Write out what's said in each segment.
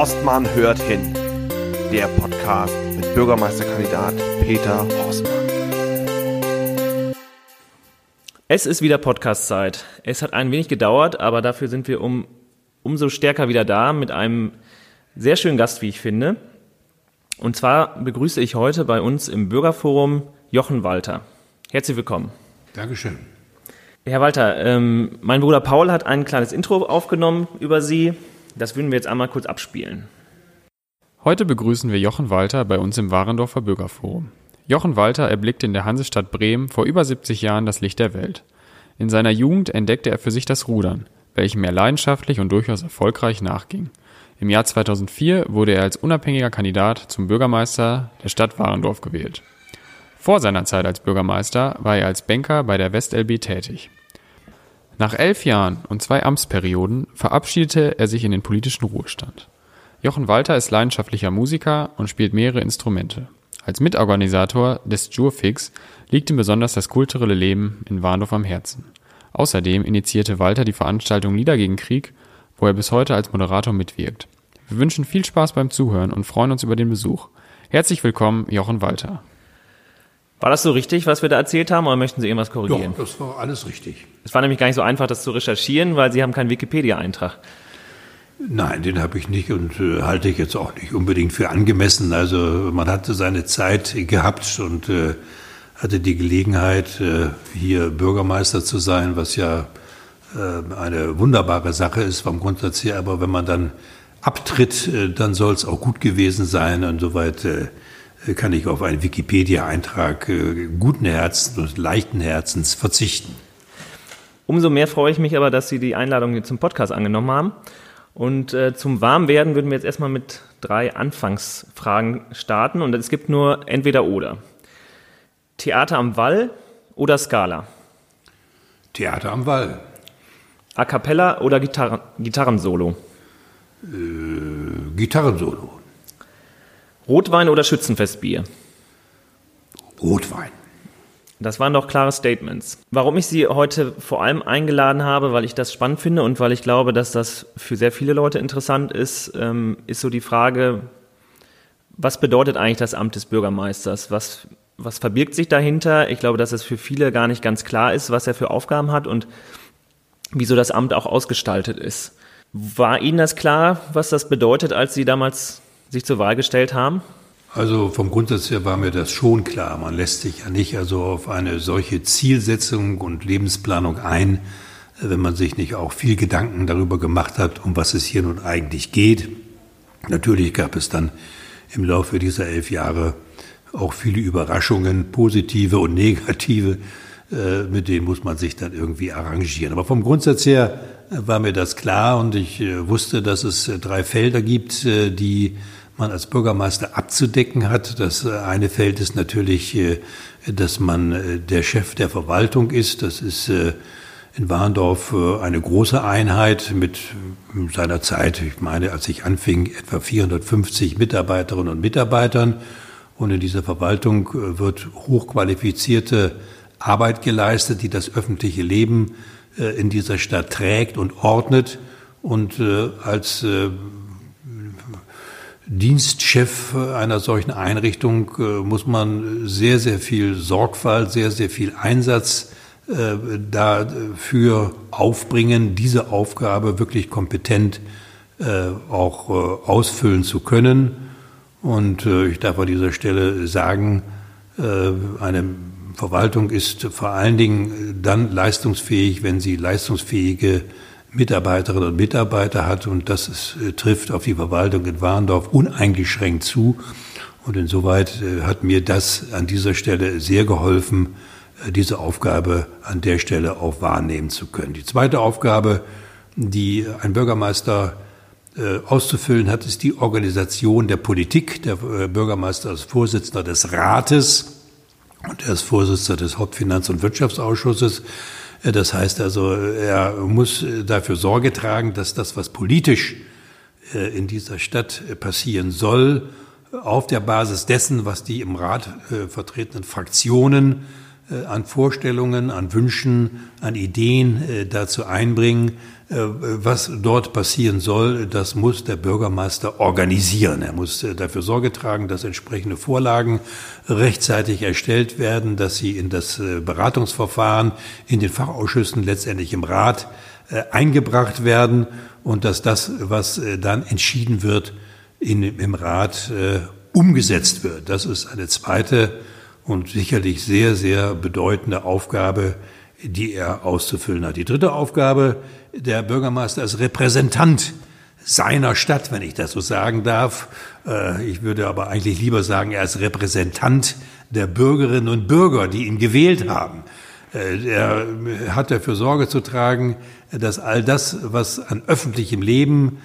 Horstmann hört hin. Der Podcast mit Bürgermeisterkandidat Peter Horstmann. Es ist wieder Podcast-Zeit. Es hat ein wenig gedauert, aber dafür sind wir um, umso stärker wieder da mit einem sehr schönen Gast, wie ich finde. Und zwar begrüße ich heute bei uns im Bürgerforum Jochen Walter. Herzlich willkommen. Dankeschön. Herr Walter, ähm, mein Bruder Paul hat ein kleines Intro aufgenommen über Sie. Das würden wir jetzt einmal kurz abspielen. Heute begrüßen wir Jochen Walter bei uns im Warendorfer Bürgerforum. Jochen Walter erblickte in der Hansestadt Bremen vor über 70 Jahren das Licht der Welt. In seiner Jugend entdeckte er für sich das Rudern, welchem er leidenschaftlich und durchaus erfolgreich nachging. Im Jahr 2004 wurde er als unabhängiger Kandidat zum Bürgermeister der Stadt Warendorf gewählt. Vor seiner Zeit als Bürgermeister war er als Banker bei der WestLB tätig. Nach elf Jahren und zwei Amtsperioden verabschiedete er sich in den politischen Ruhestand. Jochen Walter ist leidenschaftlicher Musiker und spielt mehrere Instrumente. Als Mitorganisator des Jurfix liegt ihm besonders das kulturelle Leben in Warndorf am Herzen. Außerdem initiierte Walter die Veranstaltung Lieder gegen Krieg, wo er bis heute als Moderator mitwirkt. Wir wünschen viel Spaß beim Zuhören und freuen uns über den Besuch. Herzlich willkommen, Jochen Walter. War das so richtig, was wir da erzählt haben, oder möchten Sie irgendwas korrigieren? Doch, das war alles richtig. Es war nämlich gar nicht so einfach, das zu recherchieren, weil Sie haben keinen Wikipedia-Eintrag. Nein, den habe ich nicht und äh, halte ich jetzt auch nicht unbedingt für angemessen. Also man hatte seine Zeit gehabt und äh, hatte die Gelegenheit, äh, hier Bürgermeister zu sein, was ja äh, eine wunderbare Sache ist vom Grundsatz her. Aber wenn man dann abtritt, äh, dann soll es auch gut gewesen sein und soweit äh, kann ich auf einen Wikipedia-Eintrag äh, guten Herzens und leichten Herzens verzichten. Umso mehr freue ich mich aber, dass Sie die Einladung zum Podcast angenommen haben. Und äh, zum Warmwerden würden wir jetzt erstmal mit drei Anfangsfragen starten. Und es gibt nur entweder oder. Theater am Wall oder Scala? Theater am Wall. A cappella oder Gitarren Gitarrensolo? Äh, Gitarrensolo. Rotwein oder Schützenfestbier? Rotwein. Das waren doch klare Statements. Warum ich Sie heute vor allem eingeladen habe, weil ich das spannend finde und weil ich glaube, dass das für sehr viele Leute interessant ist, ähm, ist so die Frage, was bedeutet eigentlich das Amt des Bürgermeisters? Was, was verbirgt sich dahinter? Ich glaube, dass es für viele gar nicht ganz klar ist, was er für Aufgaben hat und wieso das Amt auch ausgestaltet ist. War Ihnen das klar, was das bedeutet, als Sie damals sich zur Wahl gestellt haben? Also vom Grundsatz her war mir das schon klar. Man lässt sich ja nicht also auf eine solche Zielsetzung und Lebensplanung ein, wenn man sich nicht auch viel Gedanken darüber gemacht hat, um was es hier nun eigentlich geht. Natürlich gab es dann im Laufe dieser elf Jahre auch viele Überraschungen, positive und negative, äh, mit denen muss man sich dann irgendwie arrangieren. Aber vom Grundsatz her war mir das klar und ich äh, wusste, dass es äh, drei Felder gibt, die man als Bürgermeister abzudecken hat. Das äh, eine Feld ist natürlich, äh, dass man äh, der Chef der Verwaltung ist. Das ist in Warndorf eine große Einheit mit seiner Zeit, ich meine, als ich anfing, etwa 450 Mitarbeiterinnen und Mitarbeitern. Und in dieser Verwaltung wird hochqualifizierte Arbeit geleistet, die das öffentliche Leben in dieser Stadt trägt und ordnet. Und als Dienstchef einer solchen Einrichtung äh, muss man sehr, sehr viel Sorgfalt, sehr, sehr viel Einsatz äh, dafür aufbringen, diese Aufgabe wirklich kompetent äh, auch ausfüllen zu können. Und ich darf an dieser Stelle sagen, eine Verwaltung ist vor allen Dingen dann leistungsfähig, wenn sie leistungsfähige Mitarbeiterinnen und Mitarbeiter hat und das ist, äh, trifft auf die Verwaltung in Warndorf uneingeschränkt zu. Und insoweit äh, hat mir das an dieser Stelle sehr geholfen, äh, diese Aufgabe an der Stelle auch wahrnehmen zu können. Die zweite Aufgabe, die ein Bürgermeister auszufüllen hat, ist die Organisation der Politik. Der Bürgermeister ist Vorsitzender des Rates und er ist Vorsitzender des Hauptfinanz- und Wirtschaftsausschusses. Das heißt also, er muss dafür Sorge tragen, dass das, was politisch äh, in dieser Stadt äh, passieren soll, auf der Basis dessen, was die im Rat äh, vertretenen Fraktionen äh, an Vorstellungen, an Wünschen, an Ideen äh, dazu einbringen. Äh, was dort passieren soll, das muss der Bürgermeister organisieren. Er muss dafür Sorge tragen, dass entsprechende Vorlagen rechtzeitig erstellt werden, dass sie in das Beratungsverfahren, in den Fachausschüssen, letztendlich im Rat eingebracht werden und dass das, was dann entschieden wird, in, im Rat umgesetzt wird. Das ist eine zweite und sicherlich sehr, sehr bedeutende Aufgabe, die er auszufüllen hat. Die dritte Aufgabe, der Bürgermeister ist Repräsentant seiner Stadt, wenn ich das so sagen darf. Äh, ich würde aber eigentlich lieber sagen, er ist Repräsentant der Bürgerinnen und Bürger, die ihn gewählt haben. Äh, er hat dafür Sorge zu tragen, dass all das, was an öffentlichem Leben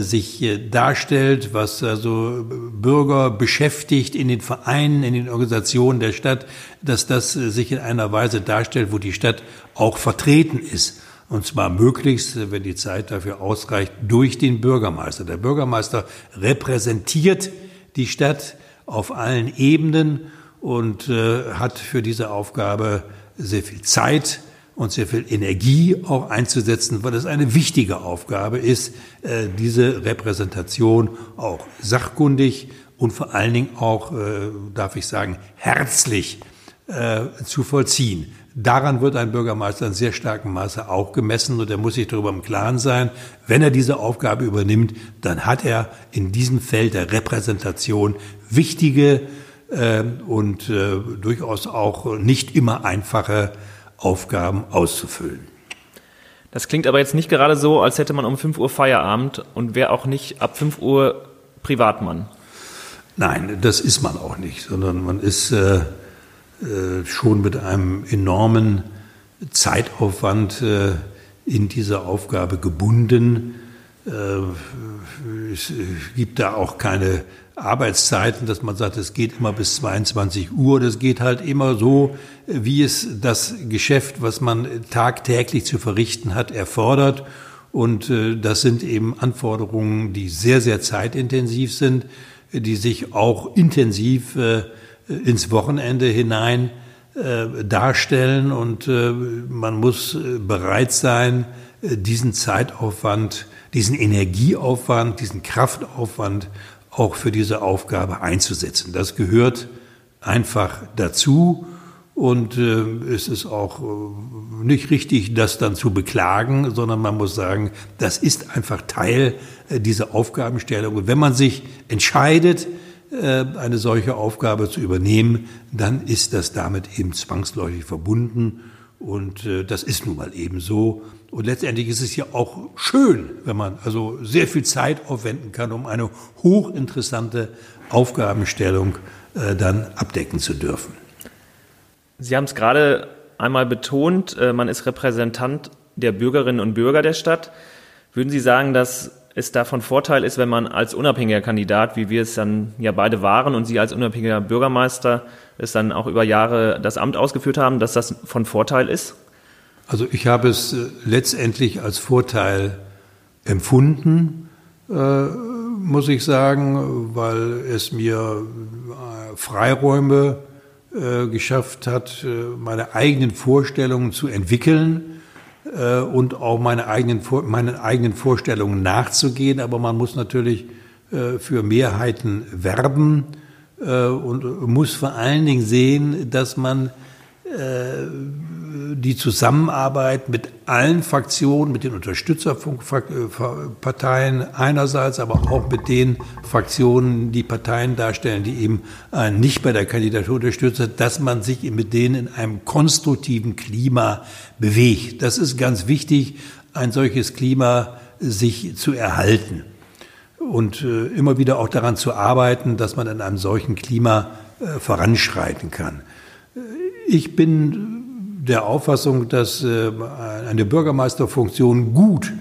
sich äh, darstellt, was also Bürger beschäftigt in den Vereinen, in den Organisationen der Stadt, dass das äh, sich in einer Weise darstellt, wo die Stadt auch vertreten ist. Und zwar möglichst, wenn die Zeit dafür ausreicht, durch den Bürgermeister. Der Bürgermeister repräsentiert die Stadt auf allen Ebenen und äh, hat für diese Aufgabe sehr viel Zeit, und sehr viel Energie auch einzusetzen, weil es eine wichtige Aufgabe ist, äh, diese Repräsentation auch sachkundig und vor allen Dingen auch, äh, darf ich sagen, herzlich äh, zu vollziehen. Daran wird ein Bürgermeister in sehr starkem Maße auch gemessen und er muss sich darüber im Klaren sein, wenn er diese Aufgabe übernimmt, dann hat er in diesem Feld der Repräsentation wichtige und durchaus auch nicht immer einfache Aufgaben auszufüllen. Das klingt aber jetzt nicht gerade so, als hätte man um 5 Uhr Feierabend und wäre auch nicht ab 5 Uhr Privatmann. Nein, das ist man auch nicht, sondern man ist äh, äh, schon mit einem enormen Zeitaufwand äh, in dieser Aufgabe gebunden. Äh, es gibt da auch keine Arbeitszeiten, dass man sagt, es geht immer bis 22 Uhr. Das geht halt immer so, wie es das Geschäft, was man tagtäglich zu verrichten hat, erfordert. Und äh, das sind eben Anforderungen, die sehr, sehr zeitintensiv sind, die sich auch intensiv äh, ins Wochenende hinein äh, darstellen. Und man muss bereit sein, diesen Zeitaufwand, diesen Energieaufwand, diesen Kraftaufwand auch für diese Aufgabe einzusetzen. Das gehört einfach dazu und äh, es ist auch äh, nicht richtig, das dann zu beklagen, sondern man muss sagen, das ist einfach Teil äh, dieser Aufgabenstellung. Und wenn man sich entscheidet, äh, eine solche Aufgabe zu übernehmen, dann ist das damit eben zwangsläufig verbunden. Und äh, das ist nun mal eben so. Und letztendlich ist es ja auch schön, wenn man also sehr viel Zeit aufwenden kann, um eine hochinteressante Aufgabenstellung äh, dann abdecken zu dürfen. Sie haben es gerade einmal betont, äh, man ist Repräsentant der Bürgerinnen und Bürger der Stadt. Würden Sie sagen, dass es davon Vorteil ist, wenn man als unabhängiger Kandidat, wie wir es dann ja beide waren und Sie als unabhängiger Bürgermeister es dann auch über Jahre das Amt ausgeführt haben, dass das von Vorteil ist? Also ich habe es äh, letztendlich als Vorteil empfunden, äh, muss ich sagen, weil es mir äh, Freiräume geschafft hat, meine eigenen Vorstellungen zu entwickeln äh, und auch meine eigenen, meinen eigenen Vorstellungen nachzugehen. Aber man muss natürlich für Mehrheiten werben und muss vor allen Dingen sehen, dass man die Zusammenarbeit mit allen Fraktionen, mit den Unterstützerparteien einerseits, aber auch mit den Fraktionen, die Parteien darstellen, die eben äh, nicht bei der Kandidatur unterstützen, dass man sich mit denen in einem konstruktiven Klima bewegt. Das ist ganz wichtig, ein solches Klima sich zu erhalten und äh, immer wieder auch daran zu arbeiten, dass man in einem solchen Klima äh, voranschreiten kann. Ich bin der Auffassung, dass äh, eine Bürgermeisterfunktion gut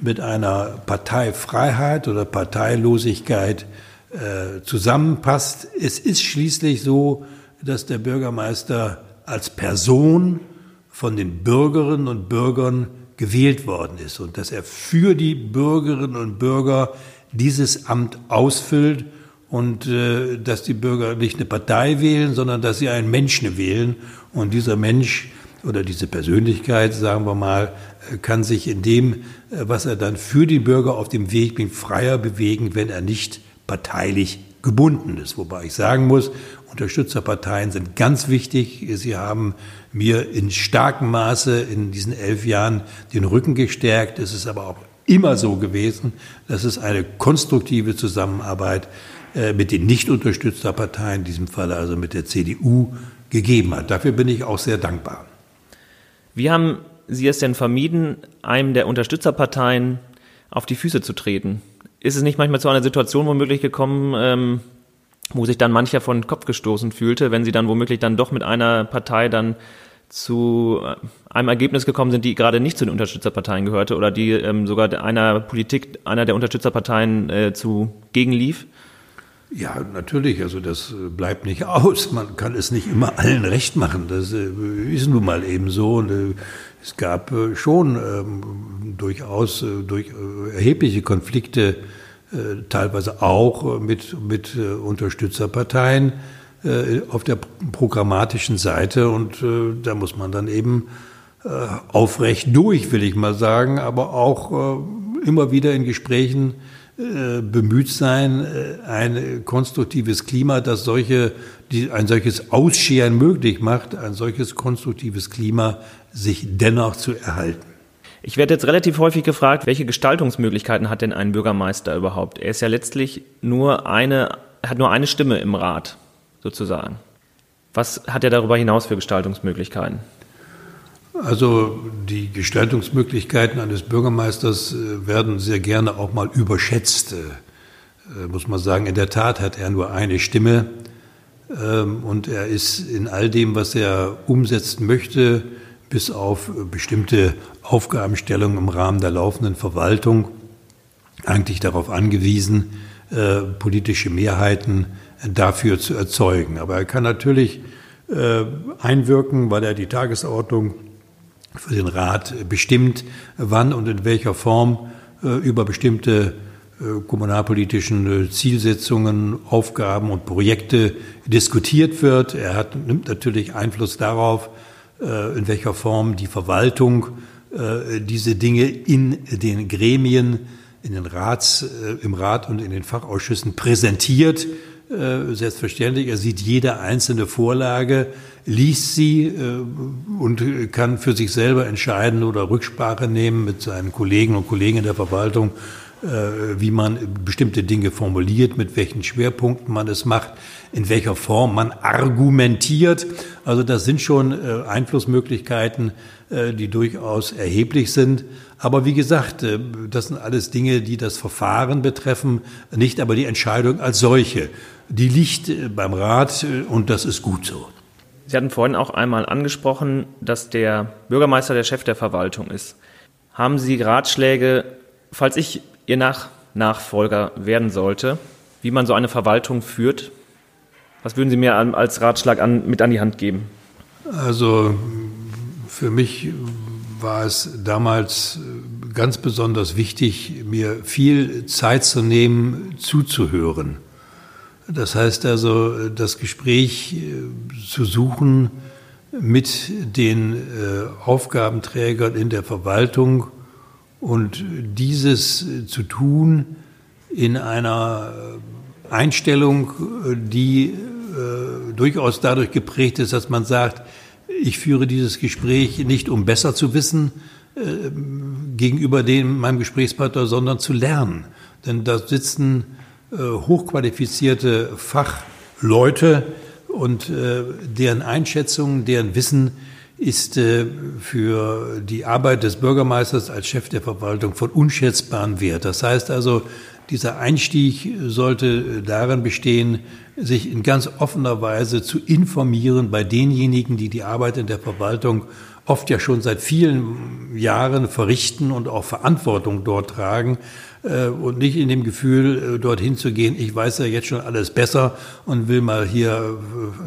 mit einer Parteifreiheit oder Parteilosigkeit äh, zusammenpasst. Es ist schließlich so, dass der Bürgermeister als Person von den Bürgerinnen und Bürgern gewählt worden ist und dass er für die Bürgerinnen und Bürger dieses Amt ausfüllt und äh, dass die Bürger nicht eine Partei wählen, sondern dass sie einen Menschen wählen. Und dieser Mensch oder diese Persönlichkeit, sagen wir mal, äh, kann sich in dem, äh, was er dann für die Bürger auf dem Weg bringt, freier bewegen, wenn er nicht parteilich gebunden ist. Wobei ich sagen muss, Unterstützerparteien sind ganz wichtig. Sie haben mir in starkem Maße in diesen elf Jahren den Rücken gestärkt. Es ist aber auch immer so gewesen, dass es eine konstruktive Zusammenarbeit äh, mit den nicht unterstützter Parteien, in diesem Fall also mit der CDU, gegeben hat. Dafür bin ich auch sehr dankbar. Wie haben Sie es denn vermieden, einem der Unterstützerparteien auf die Füße zu treten? Ist es nicht manchmal zu einer Situation womöglich gekommen, ähm, wo sich dann mancher von Kopf gestoßen fühlte, wenn sie dann womöglich dann doch mit einer Partei dann zu äh, einem Ergebnis gekommen sind, die gerade nicht zu den Unterstützerparteien gehörte oder die ähm, sogar einer Politik einer der Unterstützerparteien äh, zu gegenlief? Ja, natürlich. Also das äh, bleibt nicht aus. Man kann es nicht immer allen recht machen. Das äh, ist nun mal eben so. Und es gab schon ähm, durchaus durch erhebliche Konflikte äh, teilweise auch mit, mit äh, Unterstützerparteien äh, auf der programmatischen Seite. Und da muss man dann eben aufrecht durch, will ich mal sagen, aber auch immer wieder in Gesprächen bemüht sein, ein konstruktives Klima, das solche, die, ein solches Ausscheren möglich macht, ein solches konstruktives Klima sich dennoch zu erhalten. Ich werde jetzt relativ häufig gefragt, welche Gestaltungsmöglichkeiten hat denn ein Bürgermeister überhaupt? Er ist ja letztlich nur eine, hat nur eine Stimme im Rat, sozusagen. Was hat er darüber hinaus für Gestaltungsmöglichkeiten? Also die Gestaltungsmöglichkeiten eines Bürgermeisters äh, werden sehr gerne auch mal überschätzt, äh, muss man sagen. In der Tat hat er nur eine Stimme ähm, und er ist in all dem, was er umsetzen möchte, bis auf bestimmte Aufgabenstellungen im Rahmen der laufenden Verwaltung eigentlich darauf angewiesen, äh, politische Mehrheiten dafür zu erzeugen. Aber er kann natürlich einwirken, weil er die Tagesordnung für den Rat bestimmt, wann und in welcher Form äh, über bestimmte äh, kommunalpolitischen äh, Zielsetzungen, Aufgaben und Projekte diskutiert wird. Er hat, nimmt natürlich Einfluss darauf, in welcher Form die Verwaltung diese Dinge in den Gremien, in den Rats, im Rat und in den Fachausschüssen präsentiert. Selbstverständlich, er sieht jede einzelne Vorlage, liest sie und kann für sich selber entscheiden oder Rücksprache nehmen mit seinen Kollegen und Kollegen in der Verwaltung, wie man bestimmte Dinge formuliert, mit welchen Schwerpunkten man es macht in welcher Form man argumentiert. Also das sind schon äh, Einflussmöglichkeiten, äh, die durchaus erheblich sind. Aber wie gesagt, äh, das sind alles Dinge, die das Verfahren betreffen, nicht aber die Entscheidung als solche. Die liegt äh, beim Rat äh, und das ist gut so. Sie hatten vorhin auch einmal angesprochen, dass der Bürgermeister der Chef der Verwaltung ist. Haben Sie Ratschläge, falls ich Ihr Nach Nachfolger werden sollte, wie man so eine Verwaltung führt? Was würden Sie mir als Ratschlag an, mit an die Hand geben? Also für mich war es damals ganz besonders wichtig, mir viel Zeit zu nehmen, zuzuhören. Das heißt also, das Gespräch äh, zu suchen mit den äh, Aufgabenträgern in der Verwaltung und dieses zu tun in einer Einstellung, die äh, durchaus dadurch geprägt ist, dass man sagt, ich führe dieses Gespräch nicht, um besser zu wissen äh, gegenüber dem, meinem Gesprächspartner, sondern zu lernen. Denn da sitzen äh, hochqualifizierte Fachleute und äh, deren Einschätzung, deren Wissen ist äh, für die Arbeit des Bürgermeisters als Chef der Verwaltung von unschätzbarem Wert. Das heißt also, dieser Einstieg sollte darin bestehen, sich in ganz offener Weise zu informieren bei denjenigen, die die Arbeit in der Verwaltung oft ja schon seit vielen Jahren verrichten und auch Verantwortung dort tragen äh, und nicht in dem Gefühl, äh, dorthin zu gehen, ich weiß ja jetzt schon alles besser und will mal hier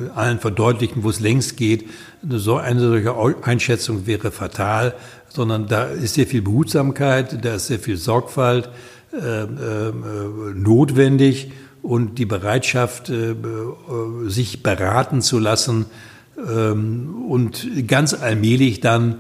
äh, allen verdeutlichen, wo es längst geht. So eine solche Einschätzung wäre fatal, sondern da ist sehr viel Behutsamkeit, da ist sehr viel Sorgfalt äh, äh, notwendig und die Bereitschaft, sich beraten zu lassen ähm, und ganz allmählich dann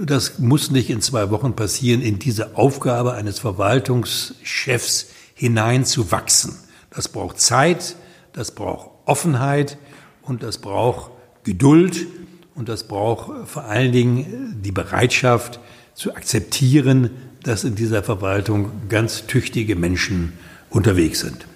das muss nicht in zwei Wochen passieren, in diese Aufgabe eines Verwaltungschefs hineinzuwachsen. Das braucht Zeit, das braucht Offenheit und das braucht Geduld und das braucht vor allen Dingen die Bereitschaft zu akzeptieren, dass in dieser Verwaltung ganz tüchtige Menschen unterwegs sind.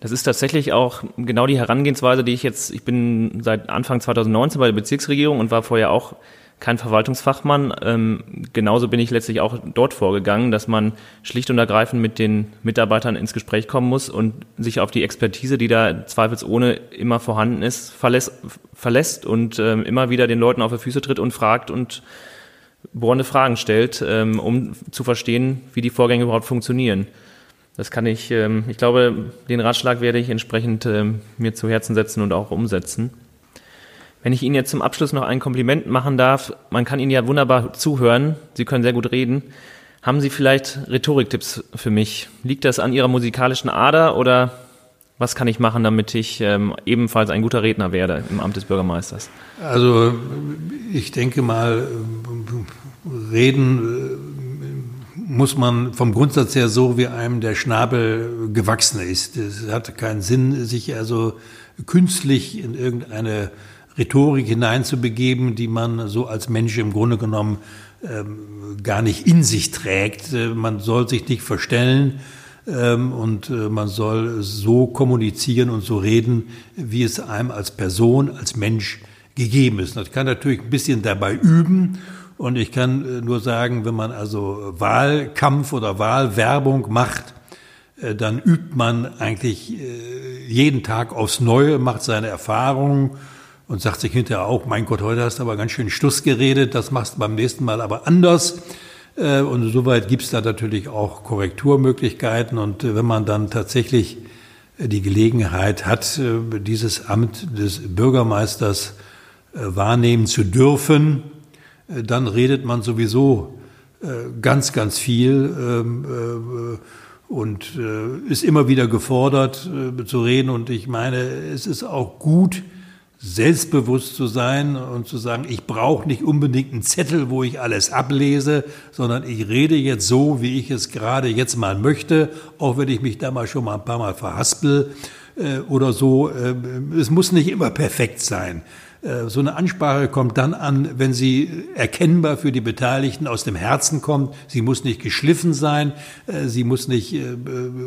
Das ist tatsächlich auch genau die Herangehensweise, die ich jetzt, ich bin seit Anfang 2019 bei der Bezirksregierung und war vorher auch kein Verwaltungsfachmann. Ähm, genauso bin ich letztlich auch dort vorgegangen, dass man schlicht und ergreifend mit den Mitarbeitern ins Gespräch kommen muss und sich auf die Expertise, die da zweifelsohne immer vorhanden ist, verlässt, verlässt und ähm, immer wieder den Leuten auf die Füße tritt und fragt und bohrende Fragen stellt, ähm, um zu verstehen, wie die Vorgänge überhaupt funktionieren. Das kann ich, ähm, ich glaube, den Ratschlag werde ich entsprechend ähm, mir zu Herzen setzen und auch umsetzen. Wenn ich Ihnen jetzt zum Abschluss noch ein Kompliment machen darf, man kann Ihnen ja wunderbar zuhören, Sie können sehr gut reden. Haben Sie vielleicht Rhetoriktipps für mich? Liegt das an Ihrer musikalischen Ader oder was kann ich machen, damit ich ähm, ebenfalls ein guter Redner werde im Amt des Bürgermeisters? Also ich denke mal, reden äh, muss man vom Grundsatz her so, wie einem der Schnabel gewachsen ist. Es hat keinen Sinn, sich also künstlich in irgendeine Rhetorik hineinzubegeben, die man so als Mensch im Grunde genommen ähm, gar nicht in sich trägt. Äh, man soll sich nicht verstellen ähm, und äh, man soll so kommunizieren und so reden, wie es einem als Person, als Mensch gegeben ist. Das kann natürlich ein bisschen dabei üben. Und ich kann äh, nur sagen, wenn man also Wahlkampf oder Wahlwerbung macht, dann übt man eigentlich jeden Tag aufs Neue, macht seine Erfahrungen und sagt sich hinterher auch, mein Gott, heute hast du aber ganz schön Stuss geredet, das machst du beim nächsten Mal aber anders. Äh, und soweit gibt es da natürlich auch Korrekturmöglichkeiten. Und äh, wenn man dann tatsächlich äh, die Gelegenheit hat, dieses Amt des Bürgermeisters wahrnehmen zu dürfen, dann redet man sowieso ganz, ganz viel ähm, und ist immer wieder gefordert zu reden. Und ich meine, es ist auch gut, selbstbewusst zu sein und zu sagen, ich brauche nicht unbedingt einen Zettel, wo ich alles ablese, sondern ich rede jetzt so, wie ich es gerade jetzt mal möchte, auch wenn ich mich da mal schon mal ein paar Mal verhaspel äh, oder so. Äh, es muss nicht immer perfekt sein. Äh, so eine Ansprache kommt dann an, wenn sie erkennbar für die Beteiligten aus dem Herzen kommt. Sie muss nicht geschliffen sein, äh, sie muss nicht äh,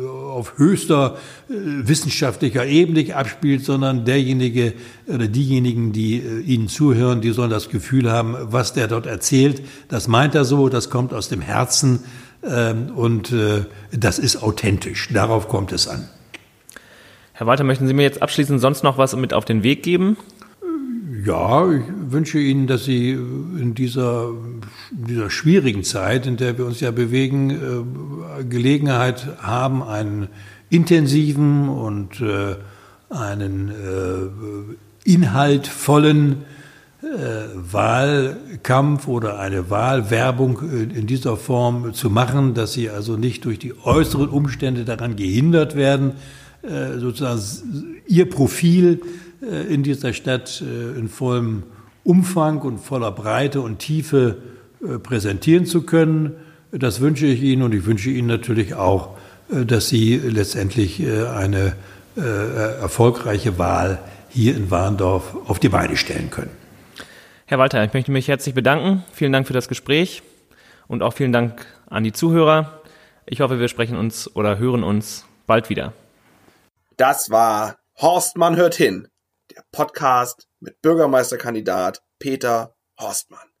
auf höchster wissenschaftlicher Ebene abspielt, sondern derjenige oder diejenigen, die ihnen zuhören, die sollen das Gefühl haben, was der dort erzählt, das meint er so, das kommt aus dem Herzen ähm, und das ist authentisch. Darauf kommt es an. Herr Walter, möchten Sie mir jetzt abschließend sonst noch was mit auf den Weg geben? Ja, ich wünsche Ihnen, dass Sie in dieser, dieser schwierigen Zeit, in der wir uns ja bewegen, äh, Gelegenheit haben, einen intensiven und äh, einen äh, inhaltvollen Wahlkampf oder eine Wahlwerbung in dieser Form zu machen, dass Sie also nicht durch die äußeren Umstände daran gehindert werden, sozusagen Ihr Profil in dieser Stadt äh, in vollem Umfang und voller Breite und Tiefe äh, präsentieren zu können. Das wünsche ich Ihnen und ich wünsche Ihnen natürlich auch, dass Sie letztendlich eine erfolgreiche Wahl hier in Warndorf auf die Beine stellen können. Herr Walter, ich möchte mich herzlich bedanken. Vielen Dank für das Gespräch und auch vielen Dank an die Zuhörer. Ich hoffe, wir sprechen uns oder hören uns bald wieder. Das war Horstmann hört hin der Podcast mit Bürgermeisterkandidat Peter Horstmann.